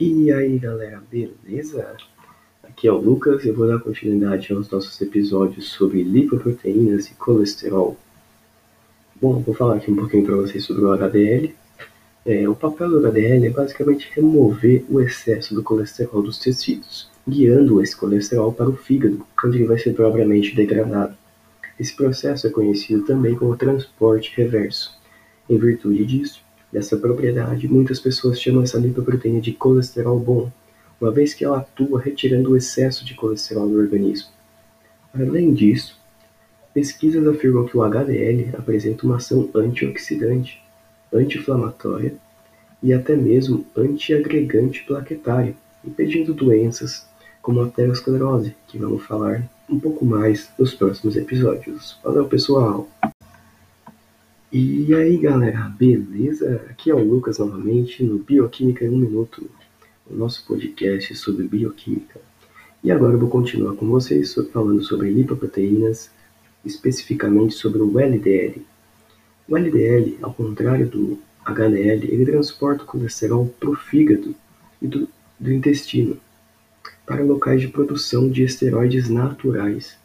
E aí galera, beleza? Aqui é o Lucas e eu vou dar continuidade aos nossos episódios sobre lipoproteínas e colesterol. Bom, vou falar aqui um pouquinho para vocês sobre o HDL. É, o papel do HDL é basicamente remover o excesso do colesterol dos tecidos, guiando esse colesterol para o fígado, onde ele vai ser propriamente degradado. Esse processo é conhecido também como transporte reverso. Em virtude disso, dessa propriedade, muitas pessoas chamam essa lipoproteína de colesterol bom, uma vez que ela atua retirando o excesso de colesterol do organismo. Além disso, pesquisas afirmam que o HDL apresenta uma ação antioxidante, anti-inflamatória e até mesmo antiagregante plaquetário, impedindo doenças como a aterosclerose, que vamos falar um pouco mais nos próximos episódios. Valeu, pessoal! E aí galera, beleza? Aqui é o Lucas novamente no Bioquímica em um Minuto, o nosso podcast sobre bioquímica. E agora eu vou continuar com vocês falando sobre lipoproteínas, especificamente sobre o LDL. O LDL, ao contrário do HDL, ele transporta o colesterol para o fígado e do, do intestino, para locais de produção de esteroides naturais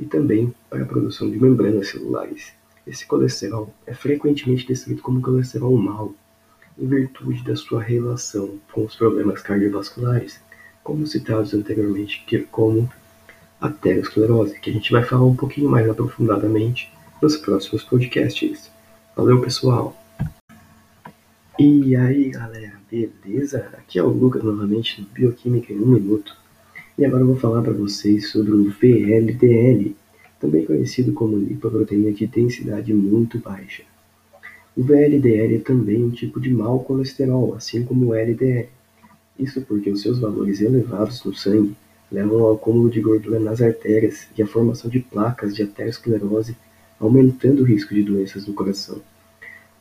e também para a produção de membranas celulares. Esse colesterol é frequentemente descrito como colesterol mau, em virtude da sua relação com os problemas cardiovasculares, como citados anteriormente, que como a aterosclerose, que a gente vai falar um pouquinho mais aprofundadamente nos próximos podcasts. Valeu, pessoal! E aí, galera, beleza? Aqui é o Lucas novamente do Bioquímica em um Minuto. E agora eu vou falar para vocês sobre o VLDL, também conhecido como lipoproteína de densidade muito baixa. O VLDL é também um tipo de mau colesterol, assim como o LDL. Isso porque os seus valores elevados no sangue levam ao acúmulo de gordura nas artérias e à formação de placas de aterosclerose, aumentando o risco de doenças do coração.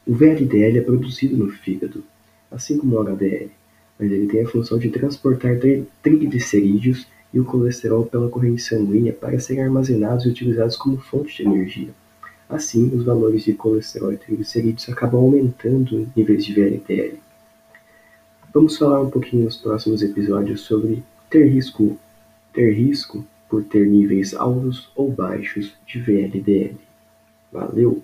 O VLDL é produzido no fígado, assim como o HDL, mas ele tem a função de transportar triglicerídeos e o colesterol pela corrente sanguínea para serem armazenados e utilizados como fonte de energia. Assim, os valores de colesterol e triglicerídeos acabam aumentando em vez de VLDL. Vamos falar um pouquinho nos próximos episódios sobre ter risco, ter risco por ter níveis altos ou baixos de VLDL. Valeu!